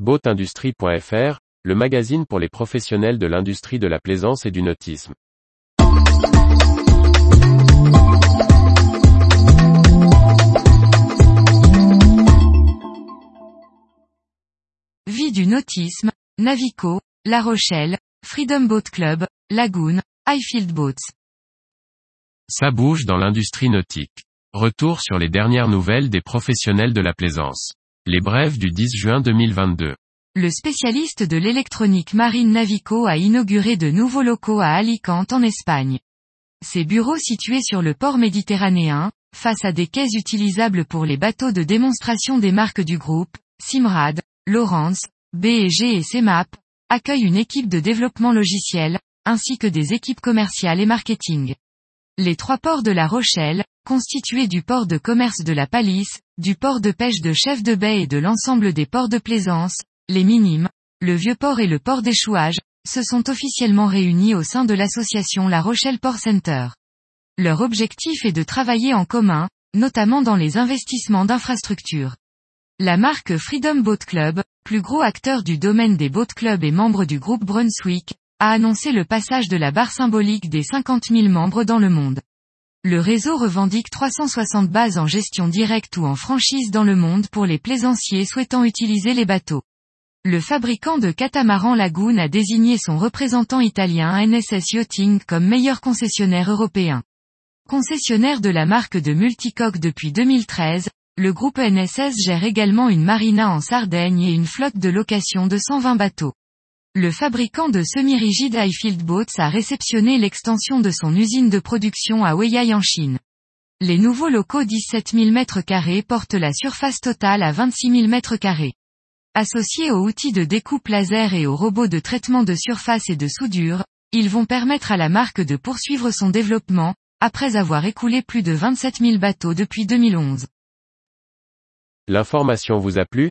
Boatindustrie.fr, le magazine pour les professionnels de l'industrie de la plaisance et du nautisme. Vie du nautisme, Navico, La Rochelle, Freedom Boat Club, Lagoon, Highfield Boats. Ça bouge dans l'industrie nautique. Retour sur les dernières nouvelles des professionnels de la plaisance. Les brèves du 10 juin 2022. Le spécialiste de l'électronique marine Navico a inauguré de nouveaux locaux à Alicante en Espagne. Ces bureaux situés sur le port méditerranéen, face à des quais utilisables pour les bateaux de démonstration des marques du groupe, Simrad, Lawrence, B&G et CMAP, accueillent une équipe de développement logiciel, ainsi que des équipes commerciales et marketing. Les trois ports de La Rochelle, constitués du port de commerce de la Palisse, du port de pêche de Chef de Baie et de l'ensemble des ports de plaisance, les Minimes, le Vieux Port et le port d'échouage, se sont officiellement réunis au sein de l'association La Rochelle Port Center. Leur objectif est de travailler en commun, notamment dans les investissements d'infrastructures. La marque Freedom Boat Club, plus gros acteur du domaine des boat clubs et membre du groupe Brunswick, a annoncé le passage de la barre symbolique des 50 000 membres dans le monde. Le réseau revendique 360 bases en gestion directe ou en franchise dans le monde pour les plaisanciers souhaitant utiliser les bateaux. Le fabricant de catamaran Lagoon a désigné son représentant italien NSS Yachting comme meilleur concessionnaire européen. Concessionnaire de la marque de multicoque depuis 2013, le groupe NSS gère également une marina en Sardaigne et une flotte de location de 120 bateaux. Le fabricant de semi-rigides Highfield Boats a réceptionné l'extension de son usine de production à Weiyai en Chine. Les nouveaux locaux 17 000 m2 portent la surface totale à 26 000 m2. Associés aux outils de découpe laser et aux robots de traitement de surface et de soudure, ils vont permettre à la marque de poursuivre son développement, après avoir écoulé plus de 27 000 bateaux depuis 2011. L'information vous a plu?